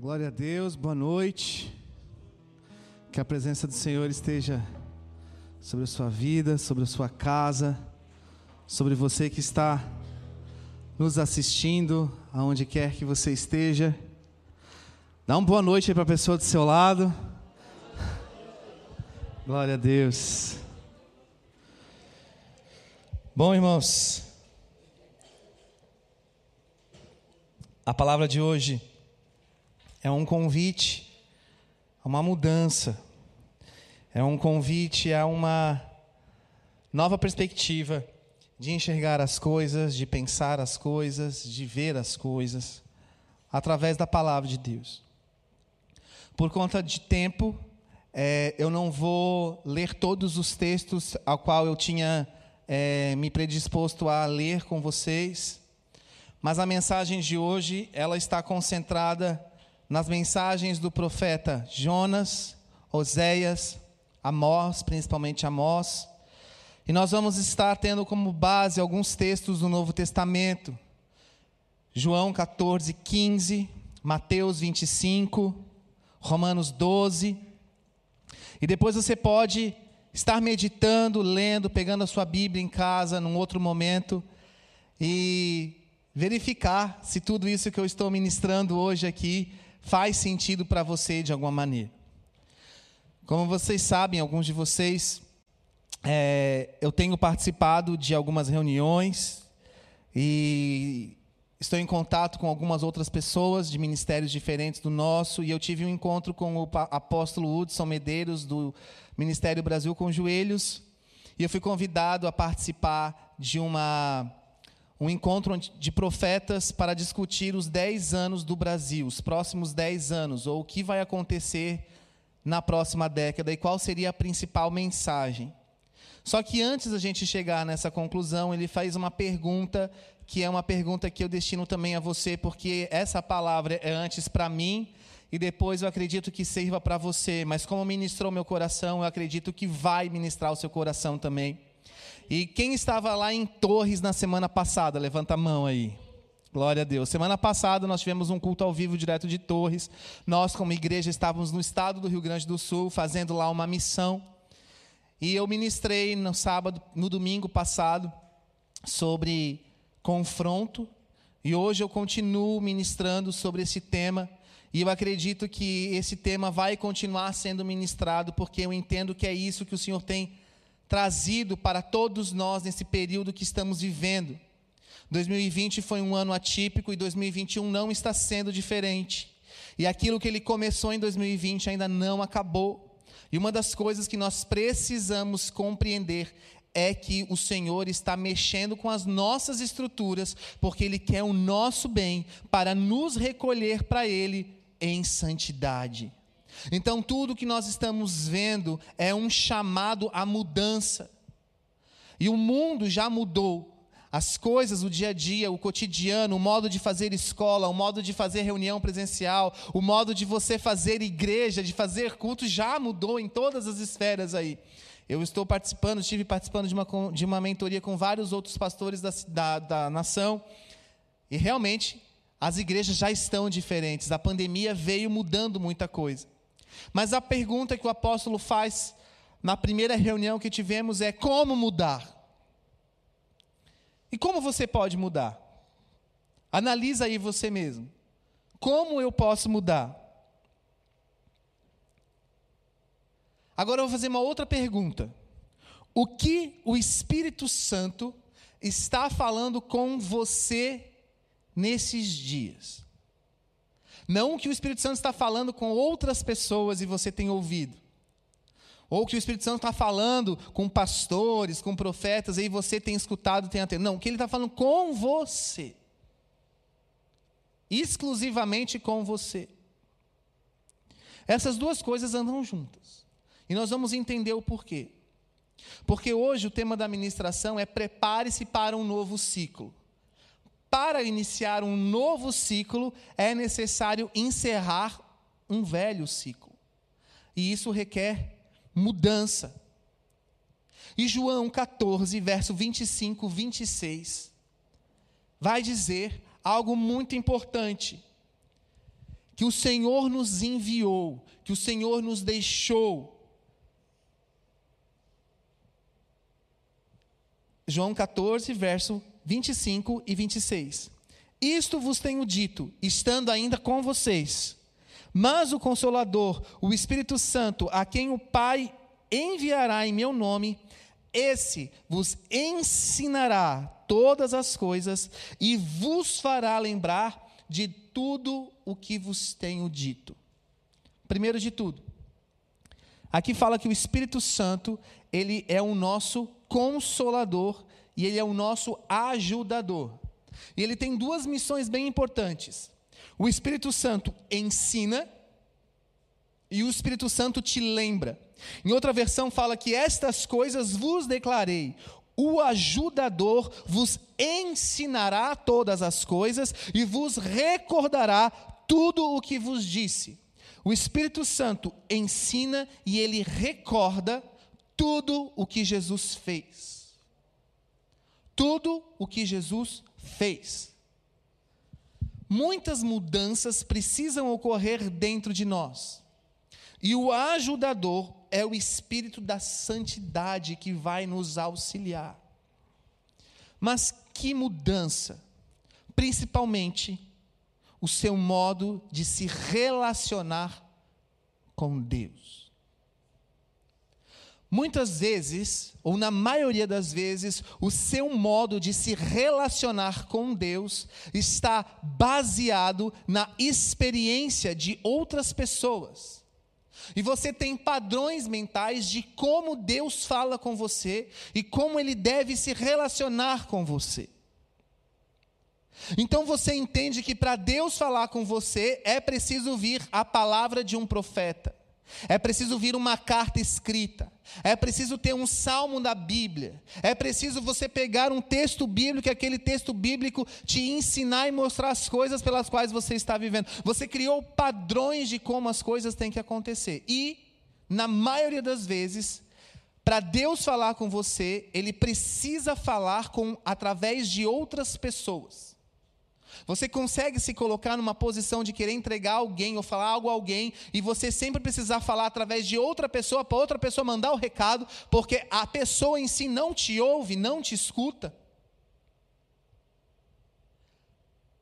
Glória a Deus, boa noite. Que a presença do Senhor esteja sobre a sua vida, sobre a sua casa, sobre você que está nos assistindo, aonde quer que você esteja. Dá uma boa noite para a pessoa do seu lado. Glória a Deus. Bom, irmãos, a palavra de hoje é um convite a uma mudança, é um convite a uma nova perspectiva de enxergar as coisas, de pensar as coisas, de ver as coisas, através da palavra de Deus. Por conta de tempo, é, eu não vou ler todos os textos ao qual eu tinha é, me predisposto a ler com vocês, mas a mensagem de hoje ela está concentrada nas mensagens do profeta Jonas, Oséias, Amós, principalmente Amós. E nós vamos estar tendo como base alguns textos do Novo Testamento. João 14, 15, Mateus 25, Romanos 12. E depois você pode estar meditando, lendo, pegando a sua Bíblia em casa num outro momento e verificar se tudo isso que eu estou ministrando hoje aqui faz sentido para você de alguma maneira. Como vocês sabem, alguns de vocês, é, eu tenho participado de algumas reuniões e estou em contato com algumas outras pessoas de ministérios diferentes do nosso e eu tive um encontro com o apóstolo Hudson Medeiros do Ministério Brasil com Joelhos e eu fui convidado a participar de uma um encontro de profetas para discutir os 10 anos do Brasil, os próximos 10 anos, ou o que vai acontecer na próxima década e qual seria a principal mensagem. Só que antes da gente chegar nessa conclusão, ele faz uma pergunta que é uma pergunta que eu destino também a você, porque essa palavra é antes para mim e depois eu acredito que sirva para você, mas como ministrou meu coração, eu acredito que vai ministrar o seu coração também. E quem estava lá em Torres na semana passada? Levanta a mão aí. Glória a Deus. Semana passada nós tivemos um culto ao vivo direto de Torres. Nós, como igreja, estávamos no estado do Rio Grande do Sul, fazendo lá uma missão. E eu ministrei no sábado, no domingo passado, sobre confronto. E hoje eu continuo ministrando sobre esse tema. E eu acredito que esse tema vai continuar sendo ministrado, porque eu entendo que é isso que o Senhor tem trazido para todos nós nesse período que estamos vivendo. 2020 foi um ano atípico e 2021 não está sendo diferente. E aquilo que ele começou em 2020 ainda não acabou. E uma das coisas que nós precisamos compreender é que o Senhor está mexendo com as nossas estruturas, porque Ele quer o nosso bem para nos recolher para Ele em santidade. Então, tudo que nós estamos vendo é um chamado à mudança. E o mundo já mudou. As coisas, o dia a dia, o cotidiano, o modo de fazer escola, o modo de fazer reunião presencial, o modo de você fazer igreja, de fazer culto, já mudou em todas as esferas aí. Eu estou participando, estive participando de uma, de uma mentoria com vários outros pastores da, da, da nação, e realmente as igrejas já estão diferentes. A pandemia veio mudando muita coisa. Mas a pergunta que o apóstolo faz na primeira reunião que tivemos é: como mudar? E como você pode mudar? Analisa aí você mesmo. Como eu posso mudar? Agora eu vou fazer uma outra pergunta. O que o Espírito Santo está falando com você nesses dias? Não que o Espírito Santo está falando com outras pessoas e você tem ouvido. Ou que o Espírito Santo está falando com pastores, com profetas, e você tem escutado, tem atendido. Não, que ele está falando com você. Exclusivamente com você. Essas duas coisas andam juntas. E nós vamos entender o porquê. Porque hoje o tema da ministração é prepare-se para um novo ciclo para iniciar um novo ciclo, é necessário encerrar um velho ciclo. E isso requer mudança. E João 14, verso 25, 26, vai dizer algo muito importante. que o Senhor nos enviou, que o Senhor nos deixou. João 14, verso 25 e 26. Isto vos tenho dito, estando ainda com vocês. Mas o Consolador, o Espírito Santo, a quem o Pai enviará em meu nome, esse vos ensinará todas as coisas e vos fará lembrar de tudo o que vos tenho dito. Primeiro de tudo, aqui fala que o Espírito Santo, ele é o nosso consolador e ele é o nosso ajudador. E ele tem duas missões bem importantes. O Espírito Santo ensina e o Espírito Santo te lembra. Em outra versão fala que estas coisas vos declarei. O ajudador vos ensinará todas as coisas e vos recordará tudo o que vos disse. O Espírito Santo ensina e ele recorda tudo o que Jesus fez. Tudo o que Jesus fez. Muitas mudanças precisam ocorrer dentro de nós. E o ajudador é o Espírito da Santidade que vai nos auxiliar. Mas que mudança? Principalmente o seu modo de se relacionar com Deus. Muitas vezes, ou na maioria das vezes, o seu modo de se relacionar com Deus está baseado na experiência de outras pessoas. E você tem padrões mentais de como Deus fala com você e como ele deve se relacionar com você. Então você entende que para Deus falar com você é preciso vir a palavra de um profeta. É preciso vir uma carta escrita. É preciso ter um salmo da Bíblia. É preciso você pegar um texto bíblico e aquele texto bíblico te ensinar e mostrar as coisas pelas quais você está vivendo. Você criou padrões de como as coisas têm que acontecer. E, na maioria das vezes, para Deus falar com você, ele precisa falar com através de outras pessoas. Você consegue se colocar numa posição de querer entregar alguém ou falar algo a alguém e você sempre precisar falar através de outra pessoa para outra pessoa mandar o recado, porque a pessoa em si não te ouve, não te escuta?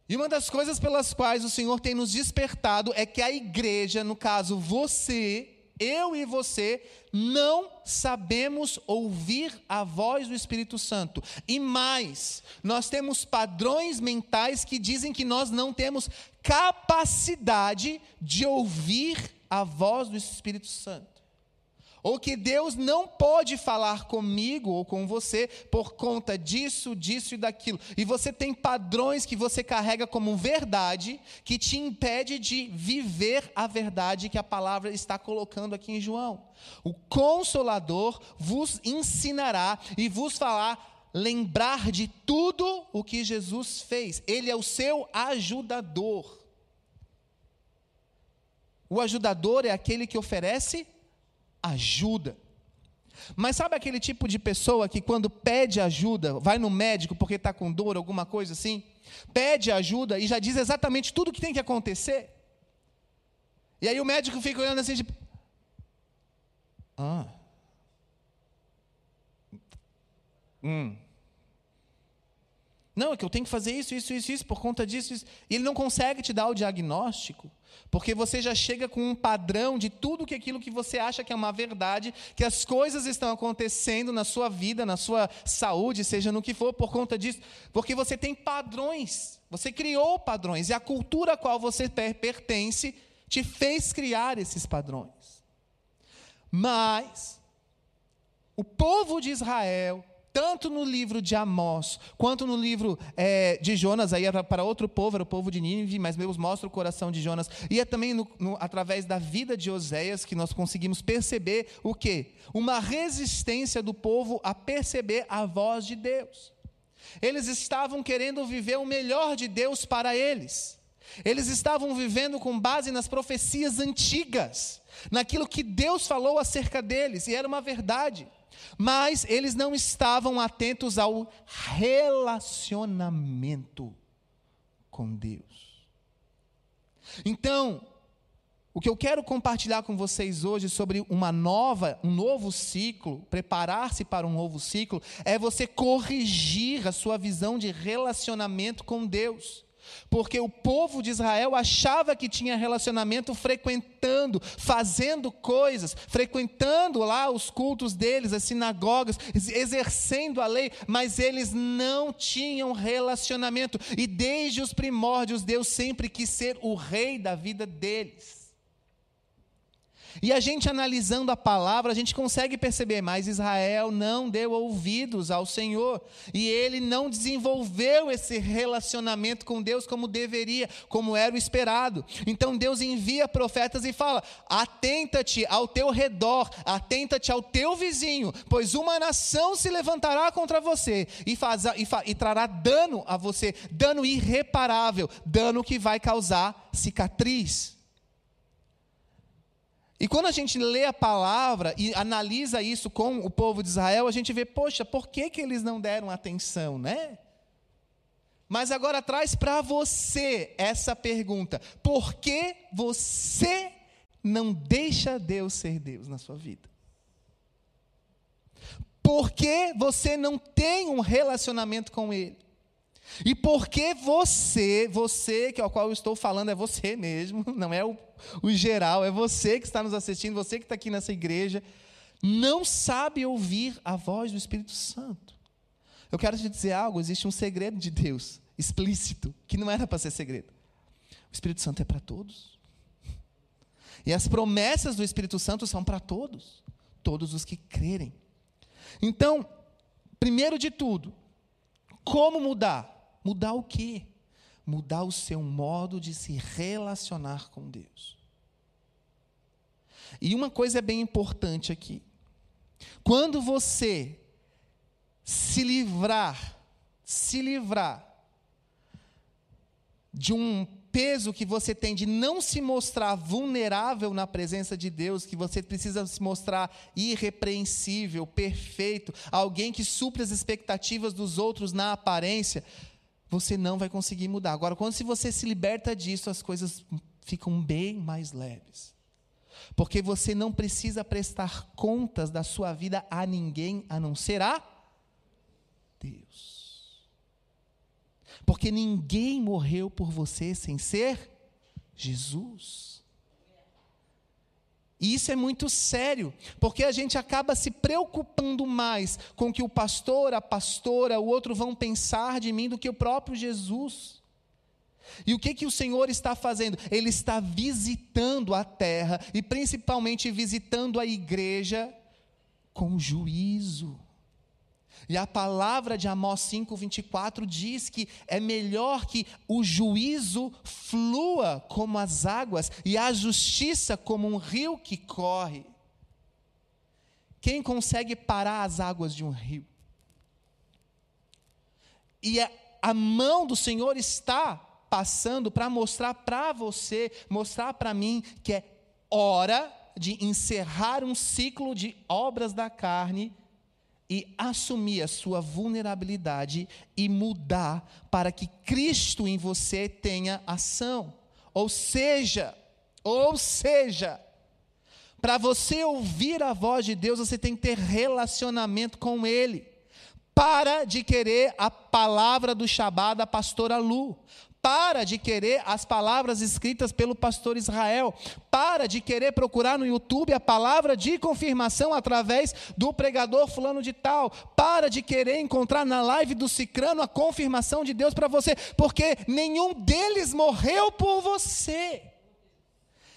E uma das coisas pelas quais o Senhor tem nos despertado é que a igreja, no caso você, eu e você não sabemos ouvir a voz do Espírito Santo. E mais, nós temos padrões mentais que dizem que nós não temos capacidade de ouvir a voz do Espírito Santo ou que Deus não pode falar comigo ou com você por conta disso, disso e daquilo. E você tem padrões que você carrega como verdade que te impede de viver a verdade que a palavra está colocando aqui em João. O consolador vos ensinará e vos falar lembrar de tudo o que Jesus fez. Ele é o seu ajudador. O ajudador é aquele que oferece ajuda. Mas sabe aquele tipo de pessoa que, quando pede ajuda, vai no médico porque está com dor, alguma coisa assim? Pede ajuda e já diz exatamente tudo o que tem que acontecer? E aí o médico fica olhando assim, tipo. Ah. Hum. Não, é que eu tenho que fazer isso, isso, isso, isso, por conta disso, isso. E ele não consegue te dar o diagnóstico, porque você já chega com um padrão de tudo que aquilo que você acha que é uma verdade, que as coisas estão acontecendo na sua vida, na sua saúde, seja no que for, por conta disso, porque você tem padrões, você criou padrões, e a cultura a qual você pertence te fez criar esses padrões. Mas, o povo de Israel, tanto no livro de Amós, quanto no livro é, de Jonas, aí era para outro povo, era o povo de Nínive, mas Deus mostra o coração de Jonas, e é também no, no, através da vida de Oséias que nós conseguimos perceber o quê? Uma resistência do povo a perceber a voz de Deus. Eles estavam querendo viver o melhor de Deus para eles. Eles estavam vivendo com base nas profecias antigas, naquilo que Deus falou acerca deles, e era uma verdade. Mas eles não estavam atentos ao relacionamento com Deus. Então, o que eu quero compartilhar com vocês hoje sobre uma nova, um novo ciclo, preparar-se para um novo ciclo, é você corrigir a sua visão de relacionamento com Deus. Porque o povo de Israel achava que tinha relacionamento frequentando, fazendo coisas, frequentando lá os cultos deles, as sinagogas, exercendo a lei, mas eles não tinham relacionamento. E desde os primórdios, Deus sempre quis ser o rei da vida deles. E a gente analisando a palavra, a gente consegue perceber, mas Israel não deu ouvidos ao Senhor, e ele não desenvolveu esse relacionamento com Deus como deveria, como era o esperado. Então Deus envia profetas e fala: atenta-te ao teu redor, atenta-te ao teu vizinho, pois uma nação se levantará contra você e, faz, e, e trará dano a você, dano irreparável, dano que vai causar cicatriz. E quando a gente lê a palavra e analisa isso com o povo de Israel, a gente vê, poxa, por que, que eles não deram atenção, né? Mas agora traz para você essa pergunta: por que você não deixa Deus ser Deus na sua vida? Por que você não tem um relacionamento com Ele? E porque você, você que é o qual eu estou falando é você mesmo, não é o, o geral, é você que está nos assistindo, você que está aqui nessa igreja, não sabe ouvir a voz do Espírito Santo. Eu quero te dizer algo: existe um segredo de Deus, explícito, que não era para ser segredo. O Espírito Santo é para todos. E as promessas do Espírito Santo são para todos, todos os que crerem. Então, primeiro de tudo, como mudar? Mudar o quê? Mudar o seu modo de se relacionar com Deus. E uma coisa é bem importante aqui. Quando você se livrar, se livrar de um peso que você tem de não se mostrar vulnerável na presença de Deus, que você precisa se mostrar irrepreensível, perfeito, alguém que supre as expectativas dos outros na aparência, você não vai conseguir mudar. Agora, quando se você se liberta disso, as coisas ficam bem mais leves. Porque você não precisa prestar contas da sua vida a ninguém a não ser a Deus. Porque ninguém morreu por você sem ser Jesus. E isso é muito sério, porque a gente acaba se preocupando mais com o que o pastor, a pastora, o outro vão pensar de mim do que o próprio Jesus. E o que, que o Senhor está fazendo? Ele está visitando a terra e principalmente visitando a igreja com juízo. E a palavra de Amós 5:24 diz que é melhor que o juízo flua como as águas e a justiça como um rio que corre. Quem consegue parar as águas de um rio? E a, a mão do Senhor está passando para mostrar para você, mostrar para mim que é hora de encerrar um ciclo de obras da carne e assumir a sua vulnerabilidade e mudar para que Cristo em você tenha ação. Ou seja, ou seja, para você ouvir a voz de Deus, você tem que ter relacionamento com Ele. Para de querer a palavra do Shabá da pastora Lu. Para de querer as palavras escritas pelo pastor Israel. Para de querer procurar no YouTube a palavra de confirmação através do pregador fulano de tal. Para de querer encontrar na live do Cicrano a confirmação de Deus para você, porque nenhum deles morreu por você.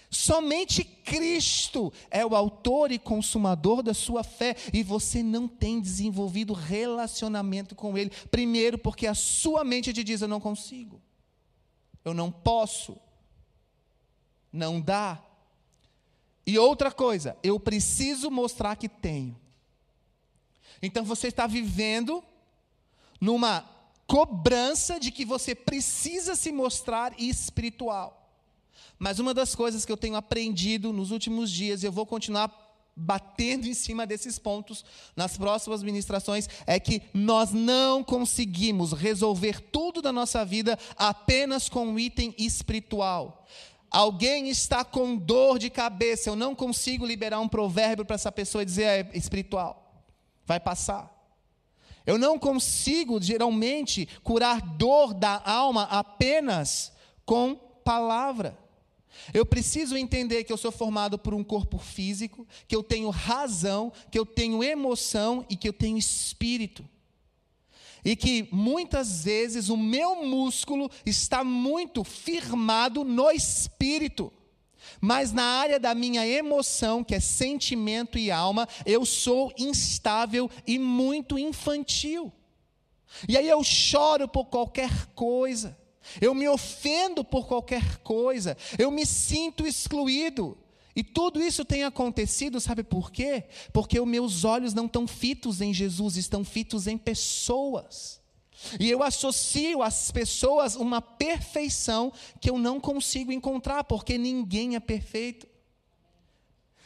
Somente Cristo é o autor e consumador da sua fé e você não tem desenvolvido relacionamento com Ele. Primeiro, porque a sua mente te diz: Eu não consigo eu não posso, não dá. E outra coisa, eu preciso mostrar que tenho. Então você está vivendo numa cobrança de que você precisa se mostrar espiritual. Mas uma das coisas que eu tenho aprendido nos últimos dias, e eu vou continuar batendo em cima desses pontos nas próximas ministrações é que nós não conseguimos resolver tudo da nossa vida apenas com um item espiritual. Alguém está com dor de cabeça, eu não consigo liberar um provérbio para essa pessoa e dizer é espiritual. Vai passar. Eu não consigo, geralmente, curar dor da alma apenas com palavra. Eu preciso entender que eu sou formado por um corpo físico, que eu tenho razão, que eu tenho emoção e que eu tenho espírito. E que muitas vezes o meu músculo está muito firmado no espírito. Mas na área da minha emoção, que é sentimento e alma, eu sou instável e muito infantil. E aí eu choro por qualquer coisa, eu me ofendo por qualquer coisa, eu me sinto excluído. E tudo isso tem acontecido, sabe por quê? Porque os meus olhos não estão fitos em Jesus, estão fitos em pessoas. E eu associo às pessoas uma perfeição que eu não consigo encontrar, porque ninguém é perfeito.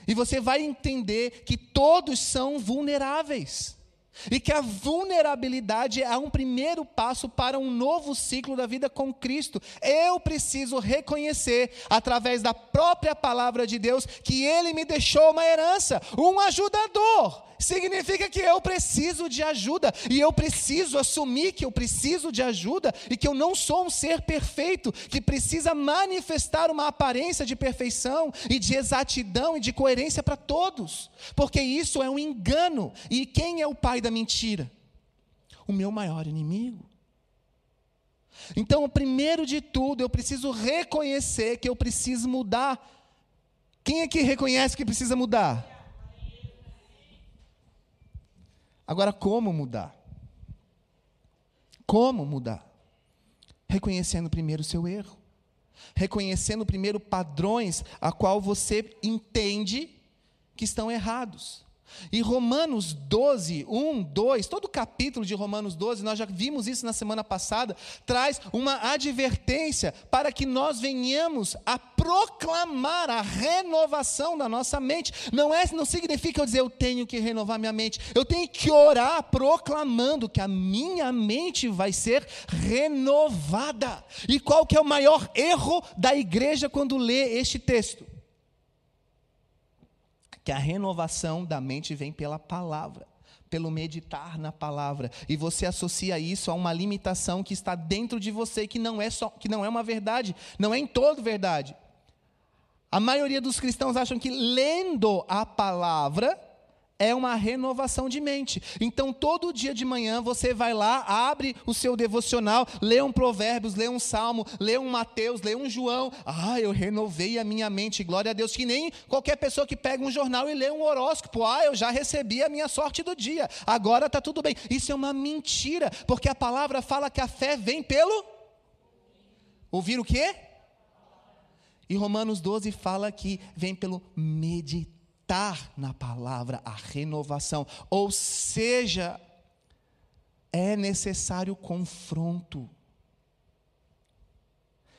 E você vai entender que todos são vulneráveis. E que a vulnerabilidade é um primeiro passo para um novo ciclo da vida com Cristo. Eu preciso reconhecer, através da própria palavra de Deus, que Ele me deixou uma herança, um ajudador, significa que eu preciso de ajuda, e eu preciso assumir que eu preciso de ajuda, e que eu não sou um ser perfeito, que precisa manifestar uma aparência de perfeição, e de exatidão e de coerência para todos, porque isso é um engano, e quem é o pai da mentira? O meu maior inimigo. Então, primeiro de tudo, eu preciso reconhecer que eu preciso mudar. Quem aqui reconhece que precisa mudar? Agora, como mudar? Como mudar? Reconhecendo primeiro o seu erro. Reconhecendo primeiro padrões a qual você entende que estão errados. E Romanos 12, 1, 2, todo o capítulo de Romanos 12, nós já vimos isso na semana passada, traz uma advertência para que nós venhamos a proclamar a renovação da nossa mente. Não é, não significa eu dizer eu tenho que renovar minha mente. Eu tenho que orar proclamando que a minha mente vai ser renovada. E qual que é o maior erro da igreja quando lê este texto? Que a renovação da mente vem pela palavra, pelo meditar na palavra, e você associa isso a uma limitação que está dentro de você, que não é só, que não é uma verdade, não é em todo verdade. A maioria dos cristãos acham que lendo a palavra é uma renovação de mente. Então, todo dia de manhã você vai lá, abre o seu devocional, lê um Provérbios, lê um Salmo, lê um Mateus, lê um João. Ah, eu renovei a minha mente, glória a Deus. Que nem qualquer pessoa que pega um jornal e lê um horóscopo. Ah, eu já recebi a minha sorte do dia, agora está tudo bem. Isso é uma mentira, porque a palavra fala que a fé vem pelo. Ouvir o quê? E Romanos 12 fala que vem pelo meditar meditar na palavra, a renovação. Ou seja, é necessário confronto.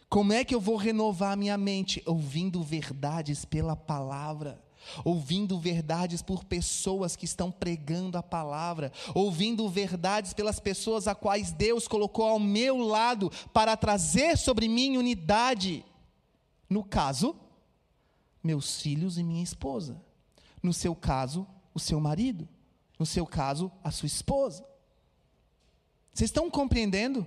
Como é que eu vou renovar minha mente? Ouvindo verdades pela palavra ouvindo verdades por pessoas que estão pregando a palavra, ouvindo verdades pelas pessoas a quais Deus colocou ao meu lado para trazer sobre mim unidade. No caso, meus filhos e minha esposa. No seu caso, o seu marido. No seu caso, a sua esposa. Vocês estão compreendendo?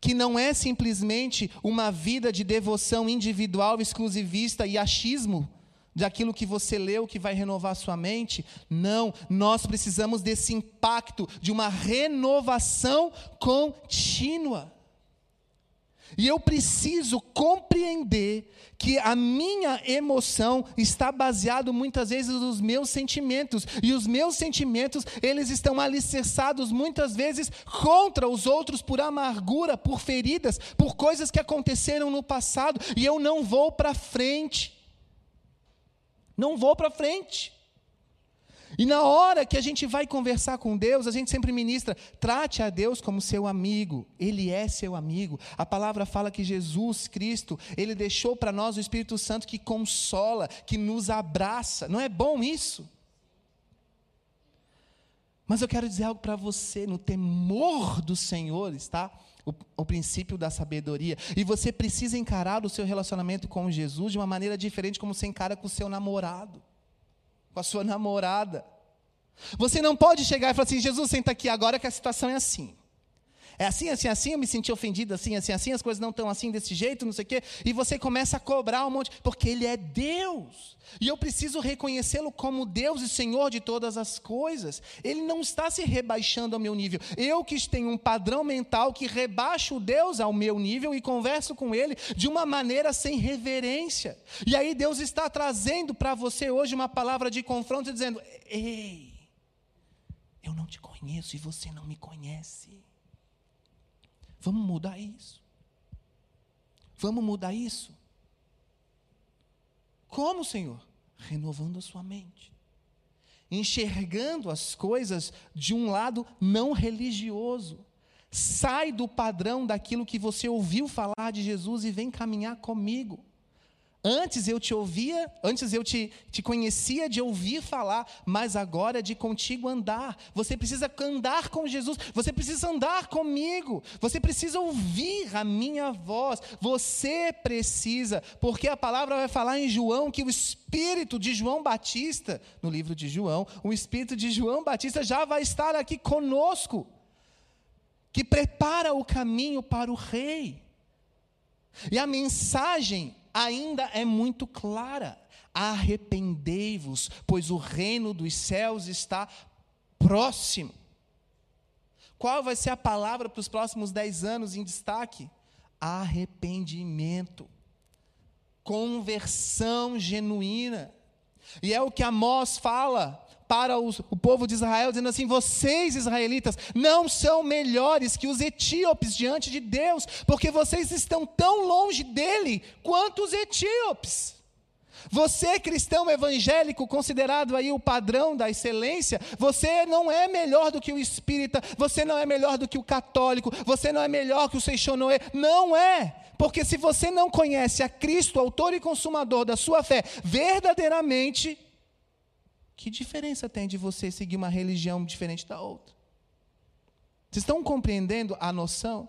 Que não é simplesmente uma vida de devoção individual, exclusivista e achismo daquilo que você leu que vai renovar a sua mente. Não, nós precisamos desse impacto de uma renovação contínua. E eu preciso compreender que a minha emoção está baseado muitas vezes nos meus sentimentos, e os meus sentimentos, eles estão alicerçados muitas vezes contra os outros por amargura, por feridas, por coisas que aconteceram no passado, e eu não vou para frente. Não vou para frente. E na hora que a gente vai conversar com Deus, a gente sempre ministra: trate a Deus como seu amigo, Ele é seu amigo. A palavra fala que Jesus Cristo, Ele deixou para nós o Espírito Santo que consola, que nos abraça. Não é bom isso? Mas eu quero dizer algo para você: no temor do Senhor está o, o, princípio da sabedoria. E você precisa encarar o seu relacionamento com Jesus de uma maneira diferente como você encara com o seu namorado, com a sua namorada. Você não pode chegar e falar assim: Jesus, senta aqui agora que a situação é assim. É assim, assim, assim, eu me senti ofendido, assim, assim, assim, as coisas não estão assim desse jeito, não sei o quê. E você começa a cobrar um monte, porque Ele é Deus. E eu preciso reconhecê-lo como Deus e Senhor de todas as coisas. Ele não está se rebaixando ao meu nível. Eu que tenho um padrão mental que rebaixo Deus ao meu nível e converso com Ele de uma maneira sem reverência. E aí Deus está trazendo para você hoje uma palavra de confronto, dizendo: Ei, eu não te conheço e você não me conhece. Vamos mudar isso. Vamos mudar isso. Como, Senhor? Renovando a sua mente. Enxergando as coisas de um lado não religioso. Sai do padrão daquilo que você ouviu falar de Jesus e vem caminhar comigo. Antes eu te ouvia, antes eu te, te conhecia de ouvir falar, mas agora é de contigo andar. Você precisa andar com Jesus, você precisa andar comigo, você precisa ouvir a minha voz, você precisa, porque a palavra vai falar em João que o Espírito de João Batista, no livro de João, o Espírito de João Batista já vai estar aqui conosco, que prepara o caminho para o Rei. E a mensagem ainda é muito clara: arrependei-vos, pois o reino dos céus está próximo. Qual vai ser a palavra para os próximos dez anos em destaque? Arrependimento, conversão genuína. E é o que Amós fala para os, o povo de Israel, dizendo assim: vocês, israelitas, não são melhores que os etíopes diante de Deus, porque vocês estão tão longe dele quanto os etíopes. Você, cristão evangélico, considerado aí o padrão da excelência, você não é melhor do que o espírita, você não é melhor do que o católico, você não é melhor que o seixonoe, não é. Porque se você não conhece a Cristo, autor e consumador da sua fé, verdadeiramente, que diferença tem de você seguir uma religião diferente da outra? Vocês estão compreendendo a noção?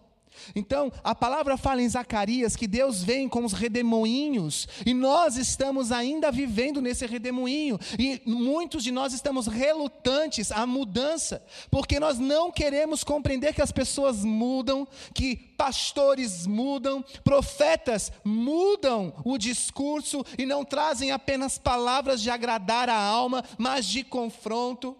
Então, a palavra fala em Zacarias que Deus vem com os redemoinhos, e nós estamos ainda vivendo nesse redemoinho, e muitos de nós estamos relutantes à mudança, porque nós não queremos compreender que as pessoas mudam, que pastores mudam, profetas mudam o discurso e não trazem apenas palavras de agradar a alma, mas de confronto.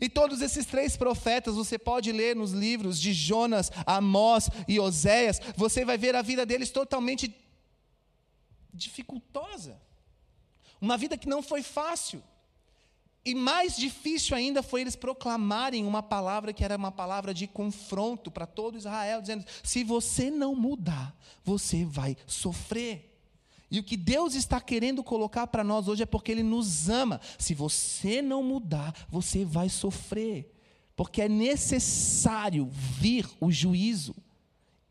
E todos esses três profetas, você pode ler nos livros de Jonas, Amós e Oséias, você vai ver a vida deles totalmente dificultosa. Uma vida que não foi fácil. E mais difícil ainda foi eles proclamarem uma palavra que era uma palavra de confronto para todo Israel, dizendo: se você não mudar, você vai sofrer. E o que Deus está querendo colocar para nós hoje é porque Ele nos ama. Se você não mudar, você vai sofrer. Porque é necessário vir o juízo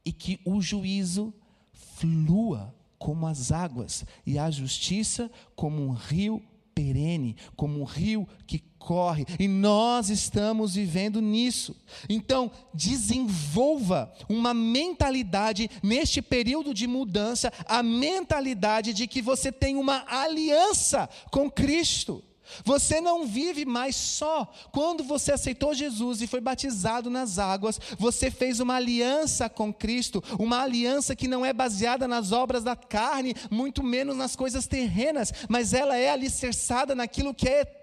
e que o juízo flua como as águas e a justiça como um rio perene, como um rio que corre, e nós estamos vivendo nisso. Então, desenvolva uma mentalidade neste período de mudança, a mentalidade de que você tem uma aliança com Cristo. Você não vive mais só. Quando você aceitou Jesus e foi batizado nas águas, você fez uma aliança com Cristo, uma aliança que não é baseada nas obras da carne, muito menos nas coisas terrenas, mas ela é alicerçada naquilo que é eterno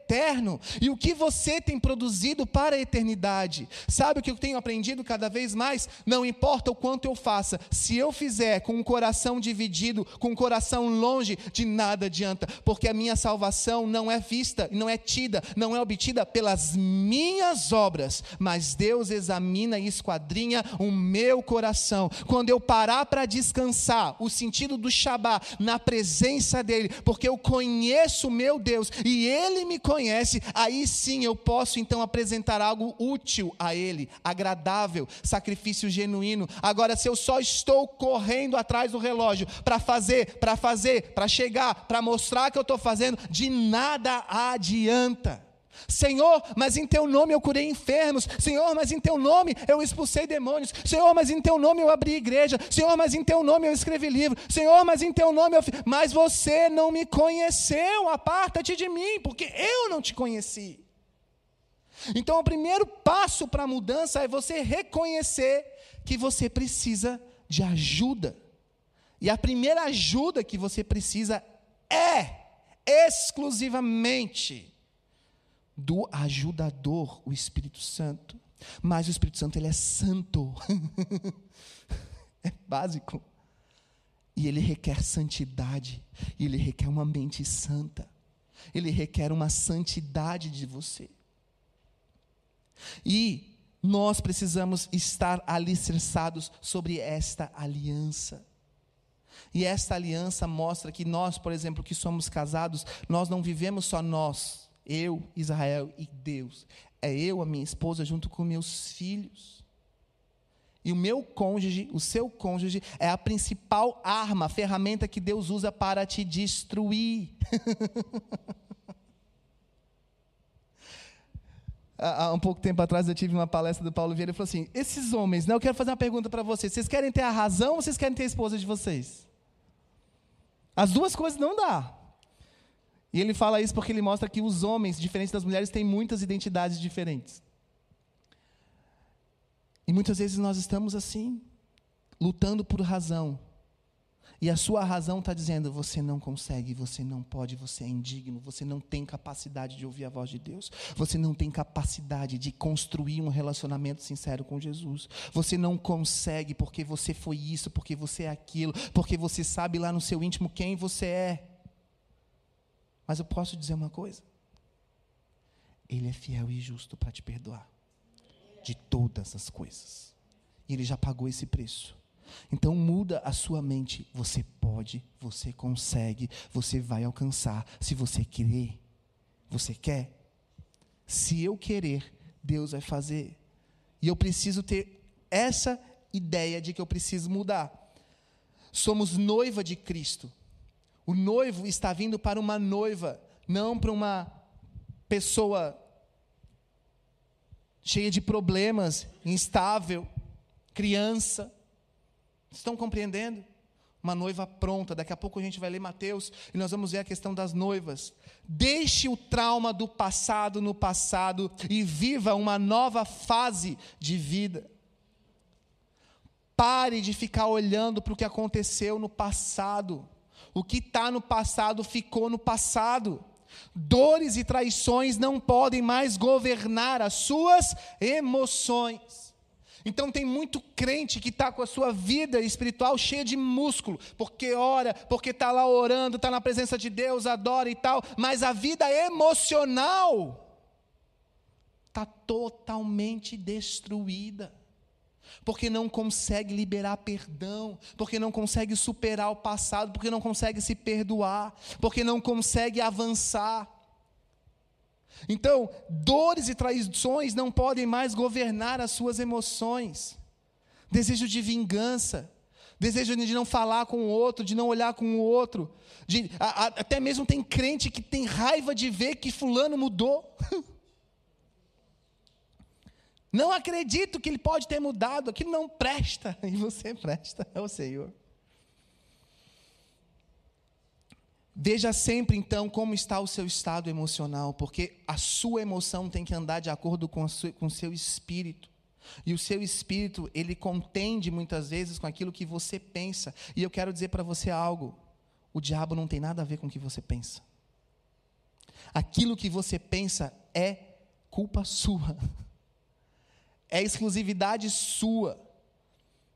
e o que você tem produzido para a eternidade. Sabe o que eu tenho aprendido cada vez mais? Não importa o quanto eu faça, se eu fizer com o coração dividido, com o coração longe, de nada adianta, porque a minha salvação não é vista, não é tida, não é obtida pelas minhas obras, mas Deus examina e esquadrinha o meu coração. Quando eu parar para descansar, o sentido do Shabá na presença dele, porque eu conheço o meu Deus e ele me conhece conhece, aí sim eu posso então apresentar algo útil a Ele, agradável, sacrifício genuíno. Agora, se eu só estou correndo atrás do relógio para fazer, para fazer, para chegar, para mostrar que eu estou fazendo, de nada adianta. Senhor, mas em teu nome eu curei enfermos. Senhor, mas em teu nome eu expulsei demônios. Senhor, mas em teu nome eu abri igreja. Senhor, mas em teu nome eu escrevi livro. Senhor, mas em teu nome eu. Mas você não me conheceu. Aparta-te de mim, porque eu não te conheci. Então, o primeiro passo para a mudança é você reconhecer que você precisa de ajuda. E a primeira ajuda que você precisa é exclusivamente do ajudador, o Espírito Santo. Mas o Espírito Santo ele é santo. é básico. E ele requer santidade, ele requer uma mente santa. Ele requer uma santidade de você. E nós precisamos estar alicerçados sobre esta aliança. E esta aliança mostra que nós, por exemplo, que somos casados, nós não vivemos só nós, eu, Israel e Deus. É eu, a minha esposa, junto com meus filhos. E o meu cônjuge, o seu cônjuge, é a principal arma, a ferramenta que Deus usa para te destruir. há um pouco tempo atrás eu tive uma palestra do Paulo Vieira e falou assim: esses homens, né, eu quero fazer uma pergunta para vocês: vocês querem ter a razão ou vocês querem ter a esposa de vocês? As duas coisas não dá. E ele fala isso porque ele mostra que os homens, diferente das mulheres, têm muitas identidades diferentes. E muitas vezes nós estamos assim, lutando por razão. E a sua razão está dizendo: você não consegue, você não pode, você é indigno, você não tem capacidade de ouvir a voz de Deus, você não tem capacidade de construir um relacionamento sincero com Jesus, você não consegue porque você foi isso, porque você é aquilo, porque você sabe lá no seu íntimo quem você é. Mas eu posso dizer uma coisa: Ele é fiel e justo para te perdoar de todas as coisas. E Ele já pagou esse preço. Então muda a sua mente. Você pode, você consegue, você vai alcançar. Se você querer, você quer. Se eu querer, Deus vai fazer. E eu preciso ter essa ideia de que eu preciso mudar. Somos noiva de Cristo. O noivo está vindo para uma noiva, não para uma pessoa cheia de problemas, instável, criança. Estão compreendendo? Uma noiva pronta. Daqui a pouco a gente vai ler Mateus e nós vamos ver a questão das noivas. Deixe o trauma do passado no passado e viva uma nova fase de vida. Pare de ficar olhando para o que aconteceu no passado. O que está no passado ficou no passado. Dores e traições não podem mais governar as suas emoções. Então tem muito crente que está com a sua vida espiritual cheia de músculo, porque ora, porque está lá orando, está na presença de Deus, adora e tal, mas a vida emocional está totalmente destruída porque não consegue liberar perdão, porque não consegue superar o passado, porque não consegue se perdoar, porque não consegue avançar. Então, dores e traições não podem mais governar as suas emoções. Desejo de vingança, desejo de não falar com o outro, de não olhar com o outro. De, a, a, até mesmo tem crente que tem raiva de ver que fulano mudou. Não acredito que ele pode ter mudado, aquilo não presta, e você presta ao Senhor. Veja sempre então como está o seu estado emocional, porque a sua emoção tem que andar de acordo com, o seu espírito. E o seu espírito, ele contende muitas vezes com aquilo que você pensa. E eu quero dizer para você algo: o diabo não tem nada a ver com o que você pensa. Aquilo que você pensa é culpa sua é exclusividade sua.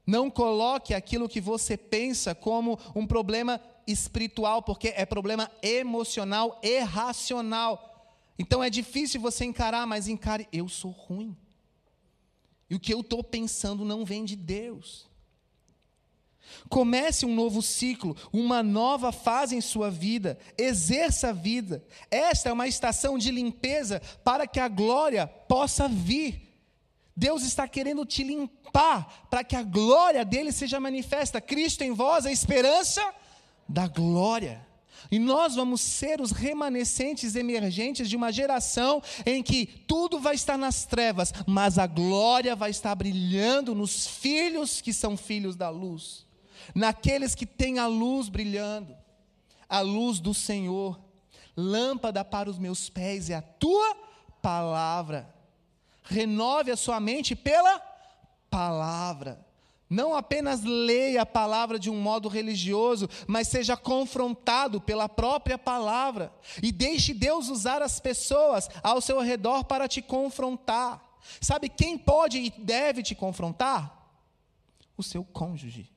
Não coloque aquilo que você pensa como um problema espiritual, porque é problema emocional e racional. Então é difícil você encarar, mas encare, eu sou ruim. E o que eu estou pensando não vem de Deus. Comece um novo ciclo, uma nova fase em sua vida, exerça a vida. Esta é uma estação de limpeza para que a glória possa vir. Deus está querendo te limpar para que a glória dele seja manifesta. Cristo em vós, a esperança da glória. E nós vamos ser os remanescentes emergentes de uma geração em que tudo vai estar nas trevas, mas a glória vai estar brilhando nos filhos que são filhos da luz, naqueles que têm a luz brilhando, a luz do Senhor. Lâmpada para os meus pés é a tua palavra. Renove a sua mente pela palavra. Não apenas leia a palavra de um modo religioso, mas seja confrontado pela própria palavra. E deixe Deus usar as pessoas ao seu redor para te confrontar. Sabe quem pode e deve te confrontar? O seu cônjuge.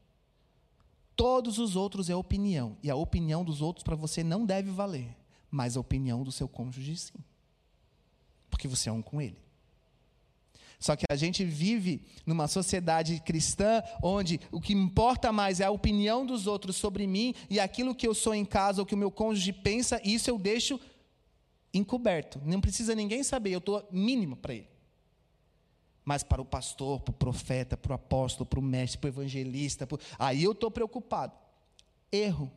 Todos os outros é opinião, e a opinião dos outros para você não deve valer, mas a opinião do seu cônjuge sim. Porque você é um com ele. Só que a gente vive numa sociedade cristã onde o que importa mais é a opinião dos outros sobre mim e aquilo que eu sou em casa, o que o meu cônjuge pensa, isso eu deixo encoberto. Não precisa ninguém saber, eu estou mínimo para ele. Mas para o pastor, para o profeta, para o apóstolo, para o mestre, para o evangelista, pro... aí eu estou preocupado. Erro.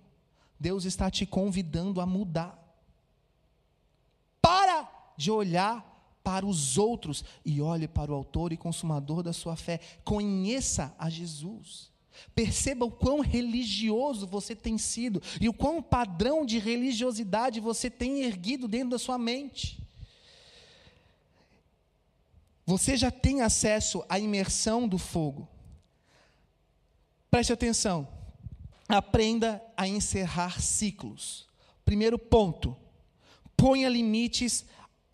Deus está te convidando a mudar. Para de olhar para os outros e olhe para o autor e consumador da sua fé. Conheça a Jesus. Perceba o quão religioso você tem sido e o quão padrão de religiosidade você tem erguido dentro da sua mente. Você já tem acesso à imersão do fogo. Preste atenção. Aprenda a encerrar ciclos. Primeiro ponto: ponha limites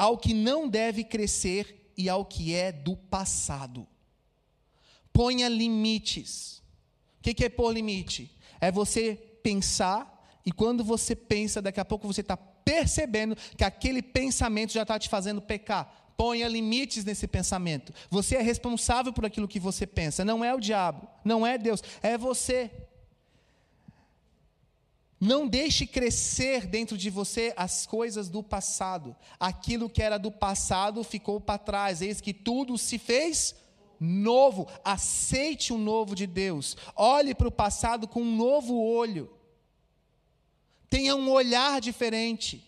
ao que não deve crescer e ao que é do passado. Ponha limites. O que é pôr limite? É você pensar, e quando você pensa, daqui a pouco você está percebendo que aquele pensamento já está te fazendo pecar. Ponha limites nesse pensamento. Você é responsável por aquilo que você pensa. Não é o diabo, não é Deus, é você. Não deixe crescer dentro de você as coisas do passado. Aquilo que era do passado ficou para trás. Eis que tudo se fez novo. Aceite o novo de Deus. Olhe para o passado com um novo olho. Tenha um olhar diferente.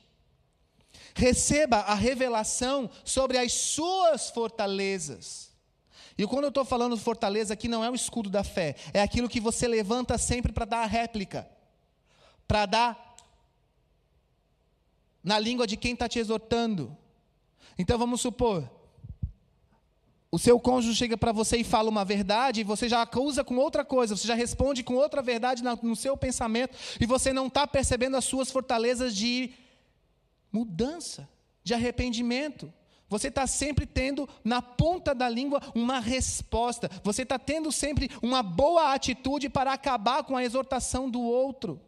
Receba a revelação sobre as suas fortalezas. E quando eu estou falando de fortaleza aqui, não é o escudo da fé, é aquilo que você levanta sempre para dar a réplica para dar na língua de quem está te exortando. Então vamos supor, o seu cônjuge chega para você e fala uma verdade, e você já acusa com outra coisa, você já responde com outra verdade no seu pensamento, e você não está percebendo as suas fortalezas de mudança, de arrependimento. Você está sempre tendo na ponta da língua uma resposta, você está tendo sempre uma boa atitude para acabar com a exortação do outro.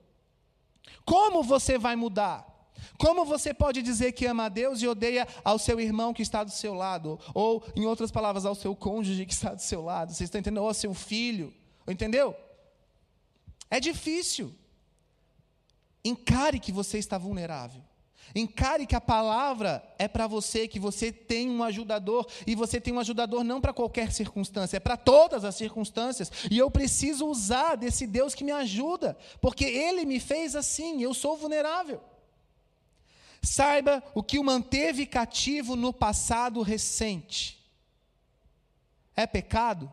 Como você vai mudar? Como você pode dizer que ama a Deus e odeia ao seu irmão que está do seu lado? Ou, em outras palavras, ao seu cônjuge que está do seu lado? Vocês estão entendendo? Ou ao seu filho? Entendeu? É difícil. Encare que você está vulnerável. Encare que a palavra é para você, que você tem um ajudador, e você tem um ajudador não para qualquer circunstância, é para todas as circunstâncias. E eu preciso usar desse Deus que me ajuda, porque Ele me fez assim, eu sou vulnerável. Saiba o que o manteve cativo no passado recente. É pecado?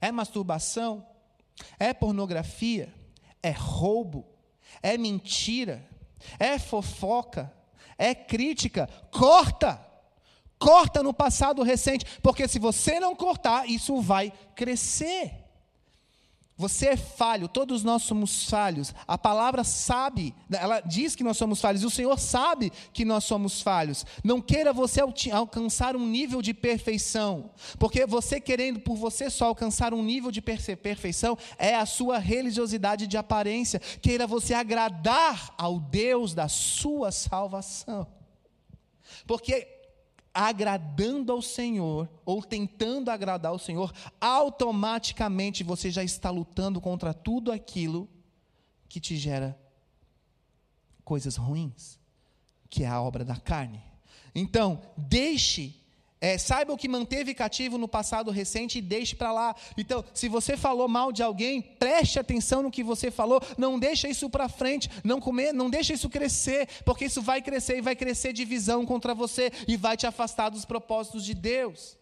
É masturbação? É pornografia? É roubo? É mentira? É fofoca, é crítica, corta. Corta no passado recente, porque se você não cortar, isso vai crescer. Você é falho, todos nós somos falhos. A palavra sabe, ela diz que nós somos falhos, e o Senhor sabe que nós somos falhos. Não queira você alcançar um nível de perfeição, porque você querendo por você só alcançar um nível de perfeição é a sua religiosidade de aparência. Queira você agradar ao Deus da sua salvação. Porque agradando ao Senhor, ou tentando agradar ao Senhor, automaticamente você já está lutando contra tudo aquilo que te gera coisas ruins, que é a obra da carne. Então, deixe é, saiba o que manteve cativo no passado recente e deixe para lá. Então, se você falou mal de alguém, preste atenção no que você falou, não deixe isso para frente, não comer, não deixe isso crescer, porque isso vai crescer e vai crescer divisão contra você e vai te afastar dos propósitos de Deus.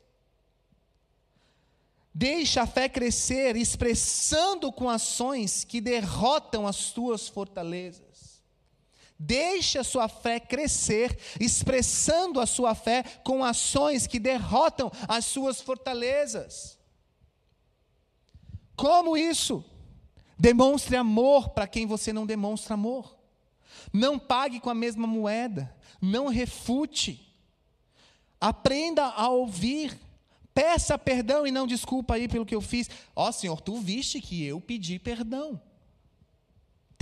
Deixa a fé crescer expressando com ações que derrotam as tuas fortalezas. Deixe a sua fé crescer, expressando a sua fé com ações que derrotam as suas fortalezas. Como isso? Demonstre amor para quem você não demonstra amor. Não pague com a mesma moeda. Não refute. Aprenda a ouvir. Peça perdão e não desculpa aí pelo que eu fiz. Ó oh, Senhor, tu viste que eu pedi perdão.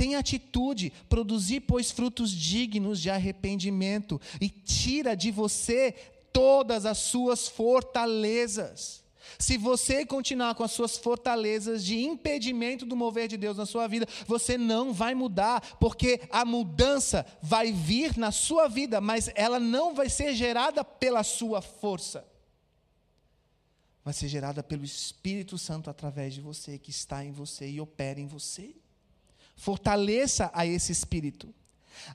Tem atitude, produzir, pois, frutos dignos de arrependimento, e tira de você todas as suas fortalezas. Se você continuar com as suas fortalezas de impedimento do mover de Deus na sua vida, você não vai mudar, porque a mudança vai vir na sua vida, mas ela não vai ser gerada pela sua força. Vai ser gerada pelo Espírito Santo através de você, que está em você e opera em você. Fortaleça a esse espírito.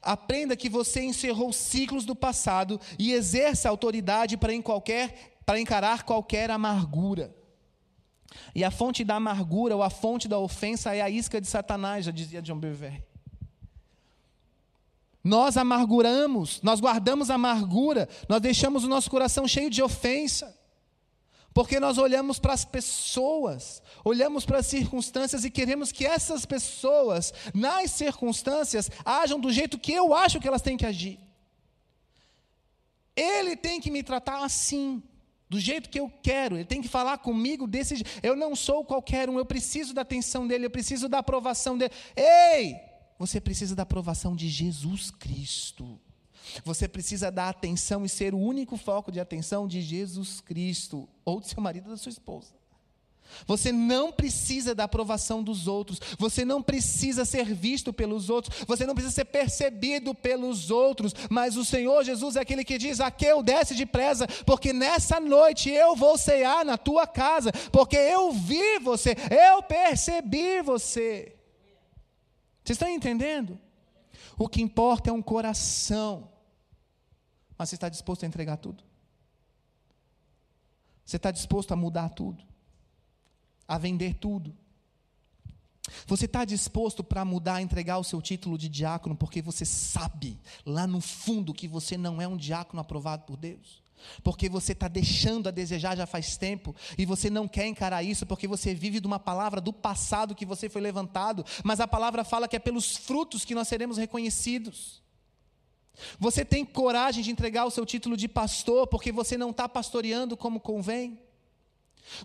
Aprenda que você encerrou ciclos do passado e exerça autoridade para, em qualquer, para encarar qualquer amargura. E a fonte da amargura ou a fonte da ofensa é a isca de Satanás, já dizia John Bevere. Nós amarguramos, nós guardamos amargura, nós deixamos o nosso coração cheio de ofensa. Porque nós olhamos para as pessoas, olhamos para as circunstâncias e queremos que essas pessoas, nas circunstâncias, ajam do jeito que eu acho que elas têm que agir. Ele tem que me tratar assim, do jeito que eu quero, ele tem que falar comigo desse jeito. Eu não sou qualquer um, eu preciso da atenção dele, eu preciso da aprovação dele. Ei! Você precisa da aprovação de Jesus Cristo. Você precisa dar atenção e ser o único foco de atenção de Jesus Cristo, ou de seu marido ou da sua esposa. Você não precisa da aprovação dos outros, você não precisa ser visto pelos outros, você não precisa ser percebido pelos outros, mas o Senhor Jesus é aquele que diz: Aqueu, desce depressa, porque nessa noite eu vou cear na tua casa, porque eu vi você, eu percebi você. Vocês estão entendendo? O que importa é um coração mas você está disposto a entregar tudo? Você está disposto a mudar tudo? A vender tudo? Você está disposto para mudar, entregar o seu título de diácono, porque você sabe lá no fundo que você não é um diácono aprovado por Deus? Porque você está deixando a desejar já faz tempo e você não quer encarar isso porque você vive de uma palavra do passado que você foi levantado, mas a palavra fala que é pelos frutos que nós seremos reconhecidos. Você tem coragem de entregar o seu título de pastor porque você não está pastoreando como convém?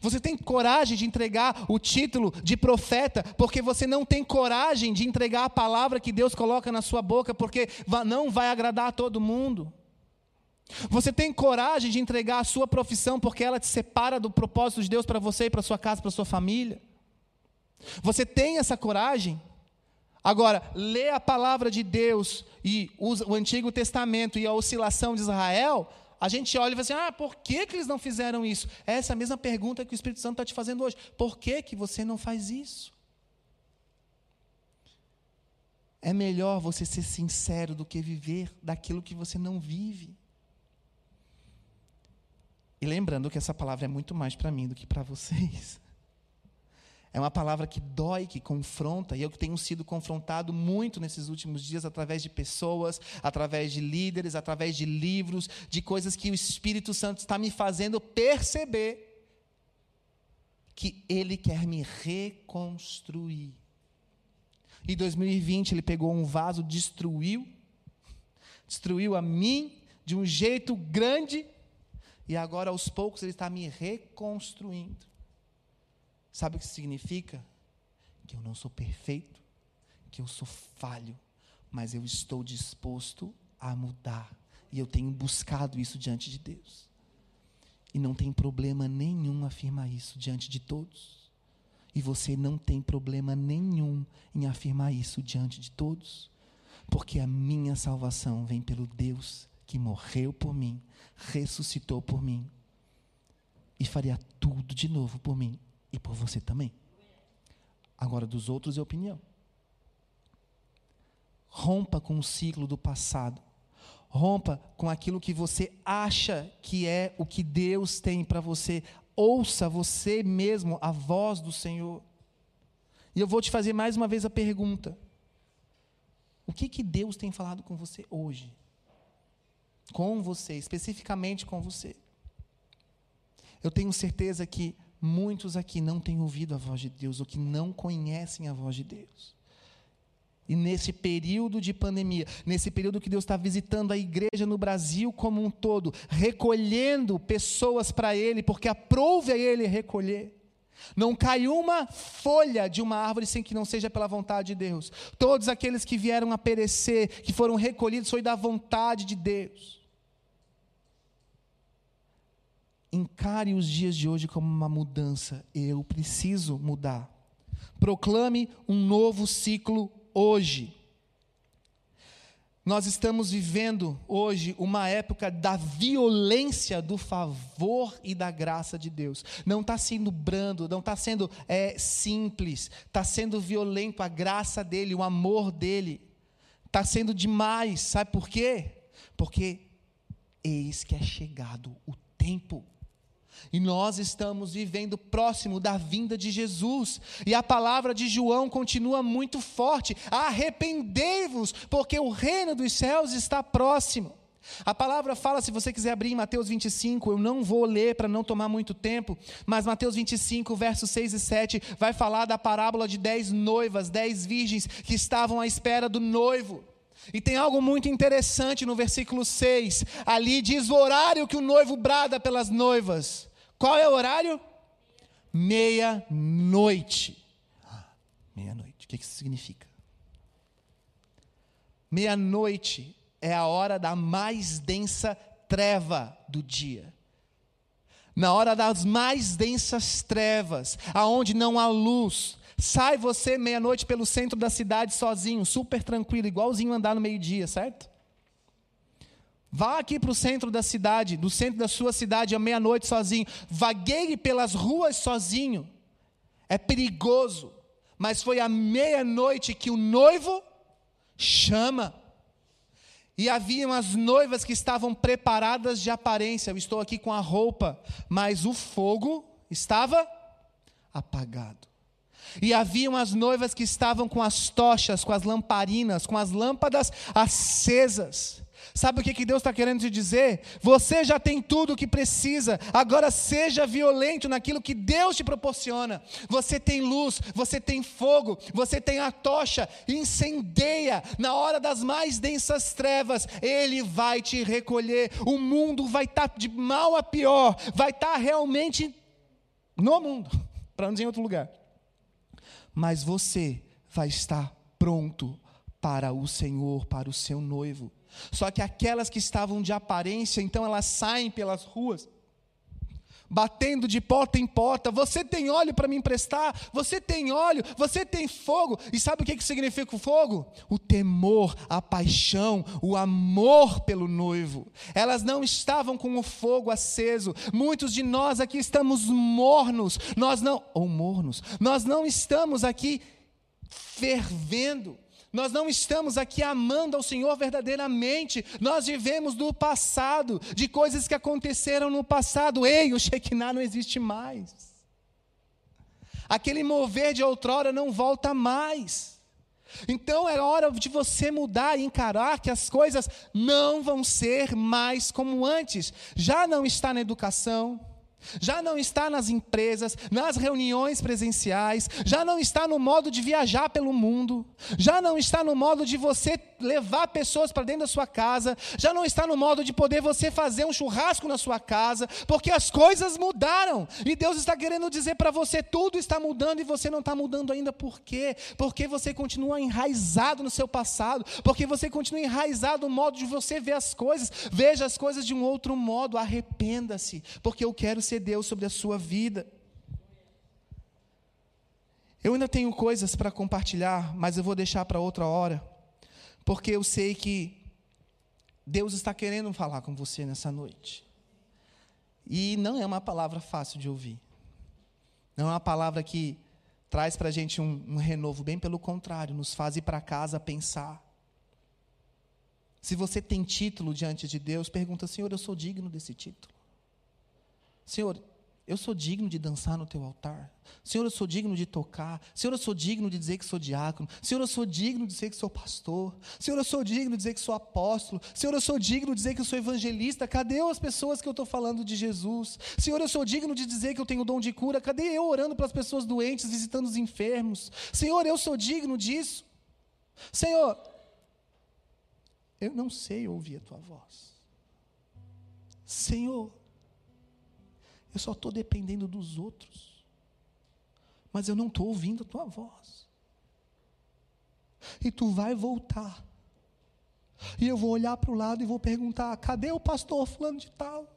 Você tem coragem de entregar o título de profeta porque você não tem coragem de entregar a palavra que Deus coloca na sua boca porque não vai agradar a todo mundo? Você tem coragem de entregar a sua profissão porque ela te separa do propósito de Deus para você e para sua casa, para sua família? Você tem essa coragem? Agora, lê a palavra de Deus e o Antigo Testamento e a oscilação de Israel, a gente olha e fala assim: ah, por que, que eles não fizeram isso? É essa mesma pergunta que o Espírito Santo está te fazendo hoje. Por que, que você não faz isso? É melhor você ser sincero do que viver daquilo que você não vive. E lembrando que essa palavra é muito mais para mim do que para vocês. É uma palavra que dói, que confronta, e eu tenho sido confrontado muito nesses últimos dias através de pessoas, através de líderes, através de livros, de coisas que o Espírito Santo está me fazendo perceber que ele quer me reconstruir. Em 2020 ele pegou um vaso, destruiu, destruiu a mim de um jeito grande, e agora aos poucos ele está me reconstruindo. Sabe o que significa? Que eu não sou perfeito, que eu sou falho, mas eu estou disposto a mudar. E eu tenho buscado isso diante de Deus. E não tem problema nenhum afirmar isso diante de todos. E você não tem problema nenhum em afirmar isso diante de todos. Porque a minha salvação vem pelo Deus que morreu por mim, ressuscitou por mim e faria tudo de novo por mim e por você também. Agora, dos outros é opinião. Rompa com o ciclo do passado. Rompa com aquilo que você acha que é o que Deus tem para você. Ouça você mesmo a voz do Senhor. E eu vou te fazer mais uma vez a pergunta: O que, que Deus tem falado com você hoje? Com você, especificamente com você. Eu tenho certeza que muitos aqui não têm ouvido a voz de Deus ou que não conhecem a voz de Deus. E nesse período de pandemia, nesse período que Deus está visitando a igreja no Brasil como um todo, recolhendo pessoas para Ele, porque aprove a Ele recolher. Não cai uma folha de uma árvore sem que não seja pela vontade de Deus. Todos aqueles que vieram a perecer, que foram recolhidos, foi da vontade de Deus. Encare os dias de hoje como uma mudança. Eu preciso mudar. Proclame um novo ciclo hoje. Nós estamos vivendo hoje uma época da violência do favor e da graça de Deus. Não está sendo brando, não está sendo é, simples, está sendo violento a graça dele, o amor dele. Está sendo demais, sabe por quê? Porque eis que é chegado o tempo. E nós estamos vivendo próximo da vinda de Jesus. E a palavra de João continua muito forte: arrependei-vos, porque o reino dos céus está próximo. A palavra fala, se você quiser abrir em Mateus 25, eu não vou ler para não tomar muito tempo, mas Mateus 25, versos 6 e 7, vai falar da parábola de dez noivas, dez virgens que estavam à espera do noivo. E tem algo muito interessante no versículo 6. Ali diz o horário que o noivo brada pelas noivas. Qual é o horário? Meia-noite. Meia-noite. O que isso significa? Meia-noite é a hora da mais densa treva do dia. Na hora das mais densas trevas, aonde não há luz, sai você meia-noite pelo centro da cidade sozinho, super tranquilo, igualzinho andar no meio-dia, certo? Vá aqui para o centro da cidade, do centro da sua cidade, à meia-noite sozinho. Vagueie pelas ruas sozinho. É perigoso. Mas foi à meia-noite que o noivo chama. E haviam as noivas que estavam preparadas de aparência. Eu estou aqui com a roupa, mas o fogo estava apagado. E haviam as noivas que estavam com as tochas, com as lamparinas, com as lâmpadas acesas. Sabe o que, que Deus está querendo te dizer? Você já tem tudo o que precisa, agora seja violento naquilo que Deus te proporciona. Você tem luz, você tem fogo, você tem a tocha, incendeia na hora das mais densas trevas, Ele vai te recolher. O mundo vai estar tá de mal a pior, vai estar tá realmente no mundo, para não dizer em outro lugar. Mas você vai estar pronto para o Senhor, para o seu noivo. Só que aquelas que estavam de aparência, então elas saem pelas ruas, batendo de porta em porta. Você tem óleo para me emprestar? Você tem óleo? Você tem fogo? E sabe o que, que significa o fogo? O temor, a paixão, o amor pelo noivo. Elas não estavam com o fogo aceso. Muitos de nós aqui estamos mornos. Nós não, ou mornos. Nós não estamos aqui fervendo. Nós não estamos aqui amando ao Senhor verdadeiramente. Nós vivemos do passado, de coisas que aconteceram no passado. Ei, o Shekinah não existe mais. Aquele mover de outrora não volta mais. Então é hora de você mudar e encarar que as coisas não vão ser mais como antes. Já não está na educação, já não está nas empresas, nas reuniões presenciais, já não está no modo de viajar pelo mundo, já não está no modo de você levar pessoas para dentro da sua casa, já não está no modo de poder você fazer um churrasco na sua casa, porque as coisas mudaram. E Deus está querendo dizer para você: tudo está mudando e você não está mudando ainda, por quê? Porque você continua enraizado no seu passado, porque você continua enraizado no modo de você ver as coisas, veja as coisas de um outro modo, arrependa-se, porque eu quero ser Deus sobre a sua vida. Eu ainda tenho coisas para compartilhar, mas eu vou deixar para outra hora porque eu sei que Deus está querendo falar com você nessa noite. E não é uma palavra fácil de ouvir. Não é uma palavra que traz para a gente um, um, renovo, bem pelo contrário, nos faz ir para casa pensar. Se você tem título diante de Deus, pergunta: Senhor, eu sou digno desse título? Senhor, eu sou digno de dançar no teu altar. Senhor, eu sou digno de tocar. Senhor, eu sou digno de dizer que sou diácono. Senhor, eu sou digno de dizer que sou pastor. Senhor, eu sou digno de dizer que sou apóstolo. Senhor, eu sou digno de dizer que eu sou evangelista. Cadê as pessoas que eu estou falando de Jesus? Senhor, eu sou digno de dizer que eu tenho dom de cura. Cadê eu orando para as pessoas doentes, visitando os enfermos? Senhor, eu sou digno disso. Senhor, eu não sei ouvir a tua voz. Senhor, eu só estou dependendo dos outros. Mas eu não estou ouvindo a tua voz. E tu vai voltar. E eu vou olhar para o lado e vou perguntar: cadê o pastor fulano de tal?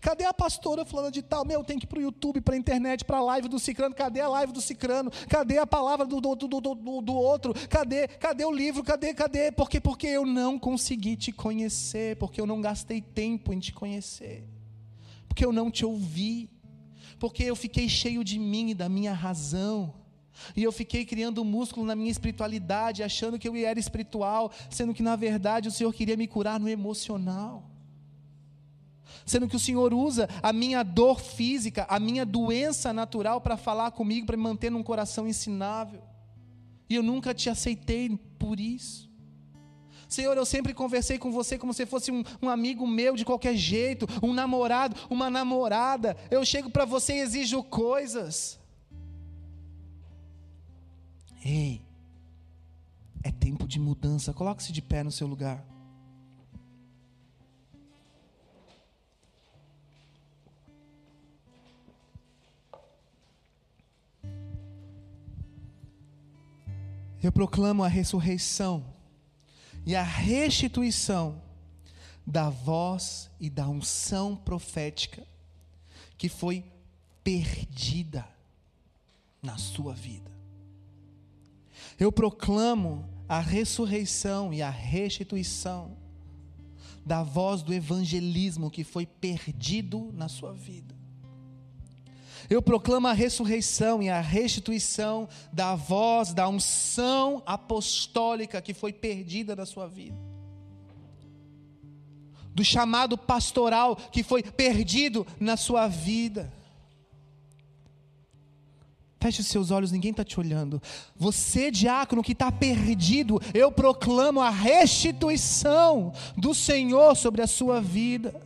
Cadê a pastora fulana de tal? Meu, tem que ir para o YouTube, para a internet, para a live do Cicrano. Cadê a live do Cicrano? Cadê a palavra do, do, do, do, do outro? Cadê, cadê o livro? Cadê, cadê? Porque, porque eu não consegui te conhecer, porque eu não gastei tempo em te conhecer porque eu não te ouvi, porque eu fiquei cheio de mim e da minha razão. E eu fiquei criando músculo na minha espiritualidade, achando que eu era espiritual, sendo que na verdade o Senhor queria me curar no emocional. Sendo que o Senhor usa a minha dor física, a minha doença natural para falar comigo, para me manter num coração ensinável. E eu nunca te aceitei por isso. Senhor, eu sempre conversei com você como se fosse um, um amigo meu de qualquer jeito, um namorado, uma namorada. Eu chego para você e exijo coisas. Ei, é tempo de mudança. Coloque-se de pé no seu lugar. Eu proclamo a ressurreição e a restituição da voz e da unção profética que foi perdida na sua vida. Eu proclamo a ressurreição e a restituição da voz do evangelismo que foi perdido na sua vida. Eu proclamo a ressurreição e a restituição da voz, da unção apostólica que foi perdida da sua vida. Do chamado pastoral que foi perdido na sua vida. Feche os seus olhos, ninguém está te olhando. Você, diácono, que está perdido, eu proclamo a restituição do Senhor sobre a sua vida.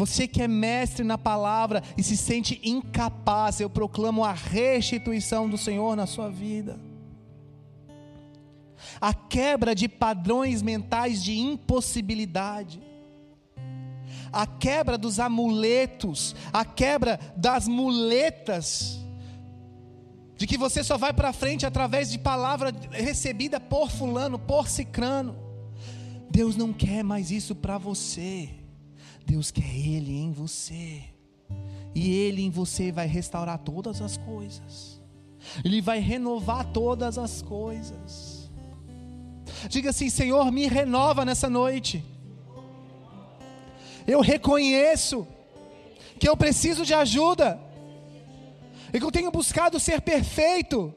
Você que é mestre na palavra e se sente incapaz, eu proclamo a restituição do Senhor na sua vida. A quebra de padrões mentais de impossibilidade. A quebra dos amuletos, a quebra das muletas de que você só vai para frente através de palavra recebida por fulano, por cicrano. Deus não quer mais isso para você. Deus quer Ele em você. E Ele em você vai restaurar todas as coisas. Ele vai renovar todas as coisas. Diga assim: Senhor, me renova nessa noite. Eu reconheço que eu preciso de ajuda. E que eu tenho buscado ser perfeito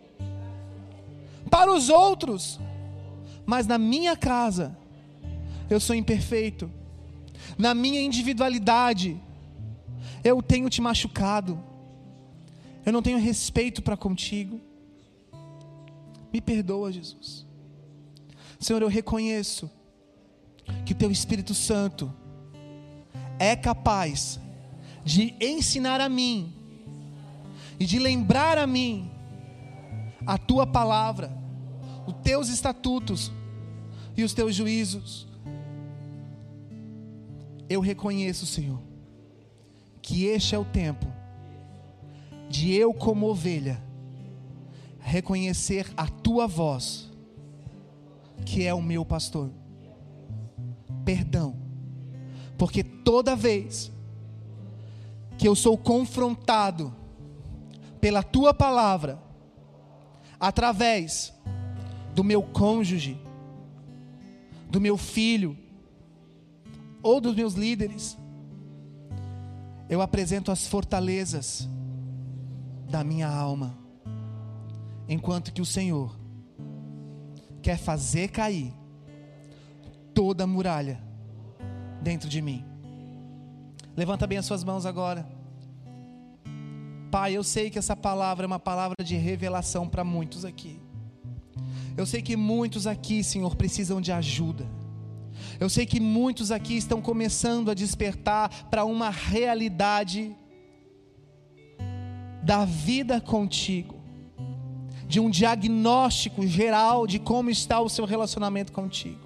para os outros. Mas na minha casa, eu sou imperfeito na minha individualidade, eu tenho te machucado, eu não tenho respeito para contigo. Me perdoa, Jesus. Senhor, eu reconheço que o Teu Espírito Santo é capaz de ensinar a mim e de lembrar a mim a Tua palavra, os Teus estatutos e os Teus juízos eu reconheço, Senhor, que este é o tempo de eu, como ovelha, reconhecer a tua voz, que é o meu pastor. Perdão, porque toda vez que eu sou confrontado pela tua palavra, através do meu cônjuge, do meu filho, ou dos meus líderes, eu apresento as fortalezas da minha alma, enquanto que o Senhor quer fazer cair toda a muralha dentro de mim. Levanta bem as suas mãos agora. Pai, eu sei que essa palavra é uma palavra de revelação para muitos aqui. Eu sei que muitos aqui, Senhor, precisam de ajuda. Eu sei que muitos aqui estão começando a despertar para uma realidade da vida contigo, de um diagnóstico geral de como está o seu relacionamento contigo.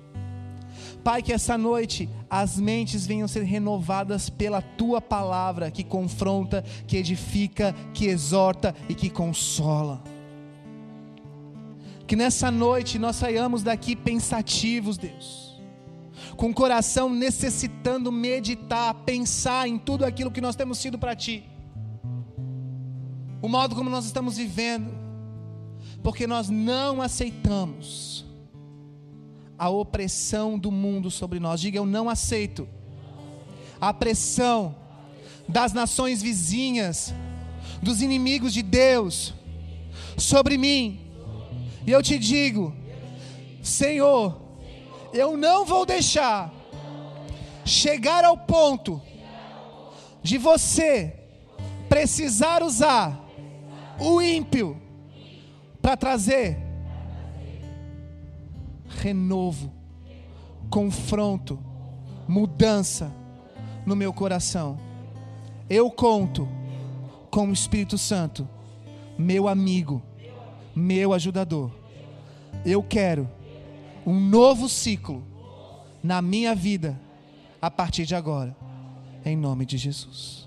Pai, que essa noite as mentes venham ser renovadas pela tua palavra que confronta, que edifica, que exorta e que consola. Que nessa noite nós saiamos daqui pensativos, Deus, com o coração necessitando meditar, pensar em tudo aquilo que nós temos sido para Ti, o modo como nós estamos vivendo, porque nós não aceitamos a opressão do mundo sobre nós. Diga, eu não aceito a pressão das nações vizinhas, dos inimigos de Deus sobre mim. E eu te digo, Senhor, eu não vou deixar chegar ao ponto de você precisar usar o ímpio para trazer renovo, confronto, mudança no meu coração. Eu conto com o Espírito Santo, meu amigo, meu ajudador. Eu quero um novo ciclo na minha vida a partir de agora, em nome de Jesus.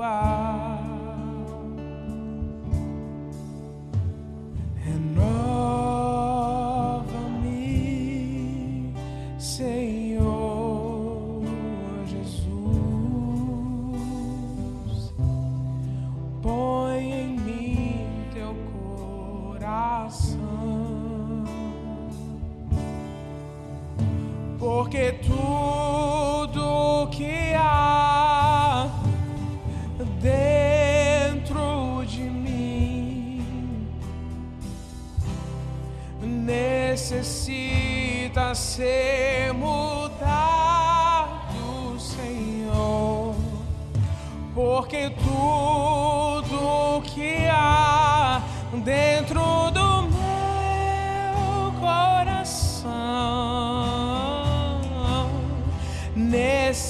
wow.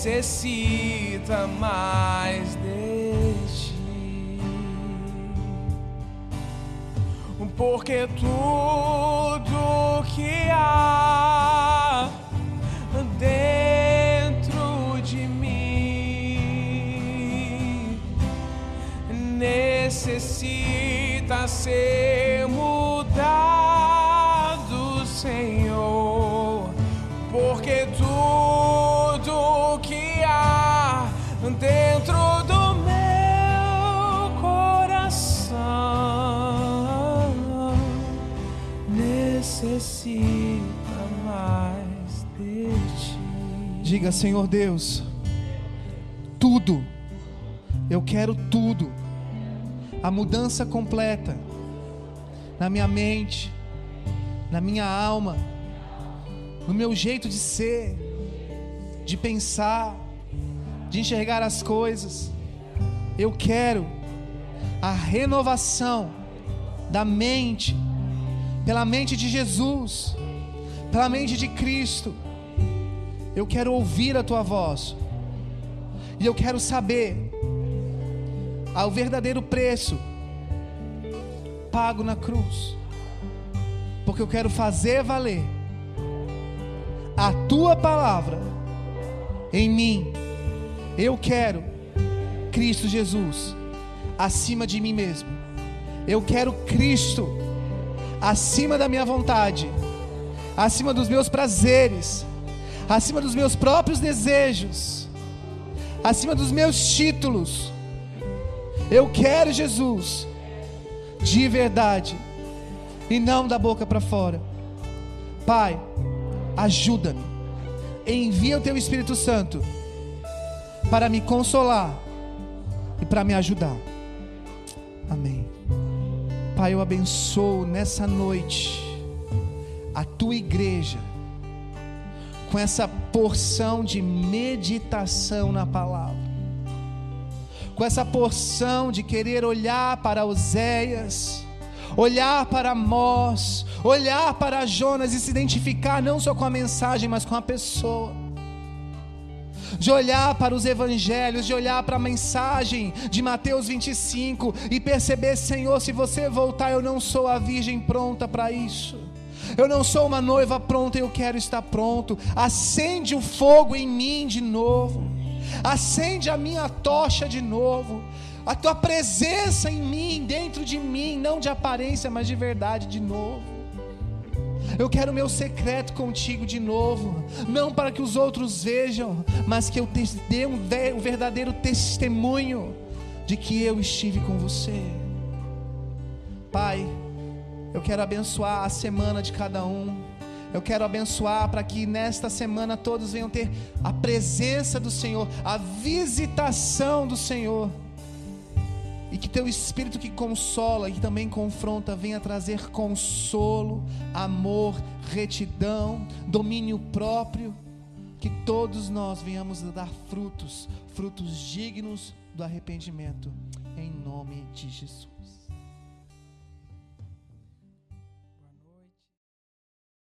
necessita mais de ti, porque tudo que há dentro de mim necessita ser. Diga, Senhor Deus, tudo, eu quero tudo, a mudança completa na minha mente, na minha alma, no meu jeito de ser, de pensar, de enxergar as coisas. Eu quero a renovação da mente, pela mente de Jesus, pela mente de Cristo. Eu quero ouvir a tua voz. E eu quero saber ao verdadeiro preço pago na cruz. Porque eu quero fazer valer a tua palavra em mim. Eu quero Cristo Jesus acima de mim mesmo. Eu quero Cristo acima da minha vontade, acima dos meus prazeres, acima dos meus próprios desejos, acima dos meus títulos. Eu quero Jesus de verdade e não da boca para fora. Pai, ajuda-me. Envia o teu Espírito Santo para me consolar e para me ajudar. Amém. Pai, eu abençoo nessa noite a tua igreja com essa porção de meditação na palavra, com essa porção de querer olhar para Oséias, olhar para Amós, olhar para Jonas e se identificar não só com a mensagem, mas com a pessoa. De olhar para os evangelhos, de olhar para a mensagem de Mateus 25 e perceber, Senhor, se você voltar, eu não sou a virgem pronta para isso. Eu não sou uma noiva pronta, eu quero estar pronto. Acende o fogo em mim de novo. Acende a minha tocha de novo. A tua presença em mim, dentro de mim, não de aparência, mas de verdade de novo. Eu quero meu secreto contigo de novo, não para que os outros vejam, mas que eu te dê um um verdadeiro testemunho de que eu estive com você. Pai, eu quero abençoar a semana de cada um. Eu quero abençoar para que nesta semana todos venham ter a presença do Senhor, a visitação do Senhor. E que teu espírito que consola e que também confronta venha trazer consolo, amor, retidão, domínio próprio. Que todos nós venhamos dar frutos, frutos dignos do arrependimento, em nome de Jesus.